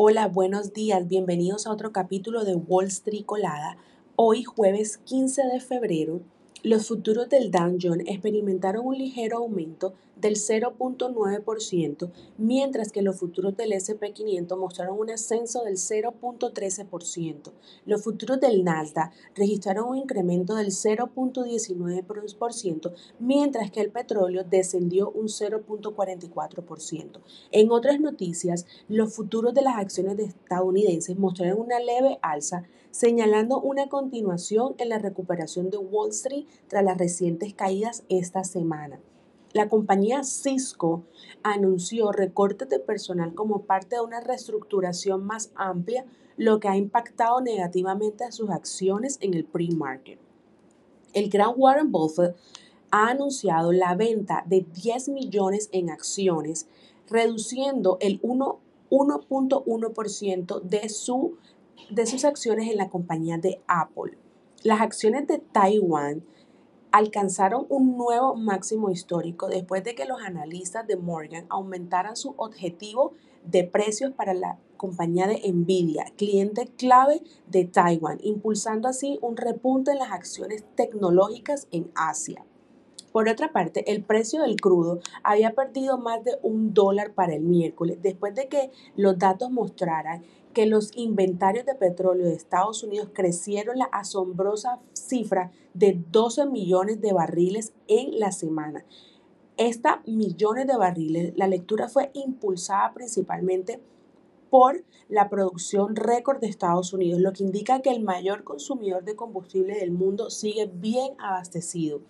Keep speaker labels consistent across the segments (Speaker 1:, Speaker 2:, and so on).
Speaker 1: Hola, buenos días, bienvenidos a otro capítulo de Wall Street Colada. Hoy jueves 15 de febrero los futuros del Dow Jones experimentaron un ligero aumento del 0.9%, mientras que los futuros del SP500 mostraron un ascenso del 0.13%. Los futuros del Nasdaq registraron un incremento del 0.19%, mientras que el petróleo descendió un 0.44%. En otras noticias, los futuros de las acciones estadounidenses mostraron una leve alza, señalando una continuación en la recuperación de Wall Street tras las recientes caídas esta semana. La compañía Cisco anunció recortes de personal como parte de una reestructuración más amplia, lo que ha impactado negativamente a sus acciones en el pre-market. El gran Warren Buffett ha anunciado la venta de 10 millones en acciones, reduciendo el 1.1% de, su, de sus acciones en la compañía de Apple. Las acciones de Taiwan alcanzaron un nuevo máximo histórico después de que los analistas de Morgan aumentaran su objetivo de precios para la compañía de Nvidia, cliente clave de Taiwan, impulsando así un repunte en las acciones tecnológicas en Asia. Por otra parte, el precio del crudo había perdido más de un dólar para el miércoles después de que los datos mostraran que los inventarios de petróleo de Estados Unidos crecieron la asombrosa cifra de 12 millones de barriles en la semana. Esta millones de barriles, la lectura fue impulsada principalmente por la producción récord de Estados Unidos, lo que indica que el mayor consumidor de combustible del mundo sigue bien abastecido.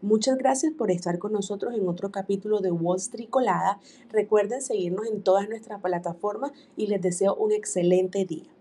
Speaker 1: Muchas gracias por estar con nosotros en otro capítulo de Wall Street Colada. Recuerden seguirnos en todas nuestras plataformas y les deseo un excelente día.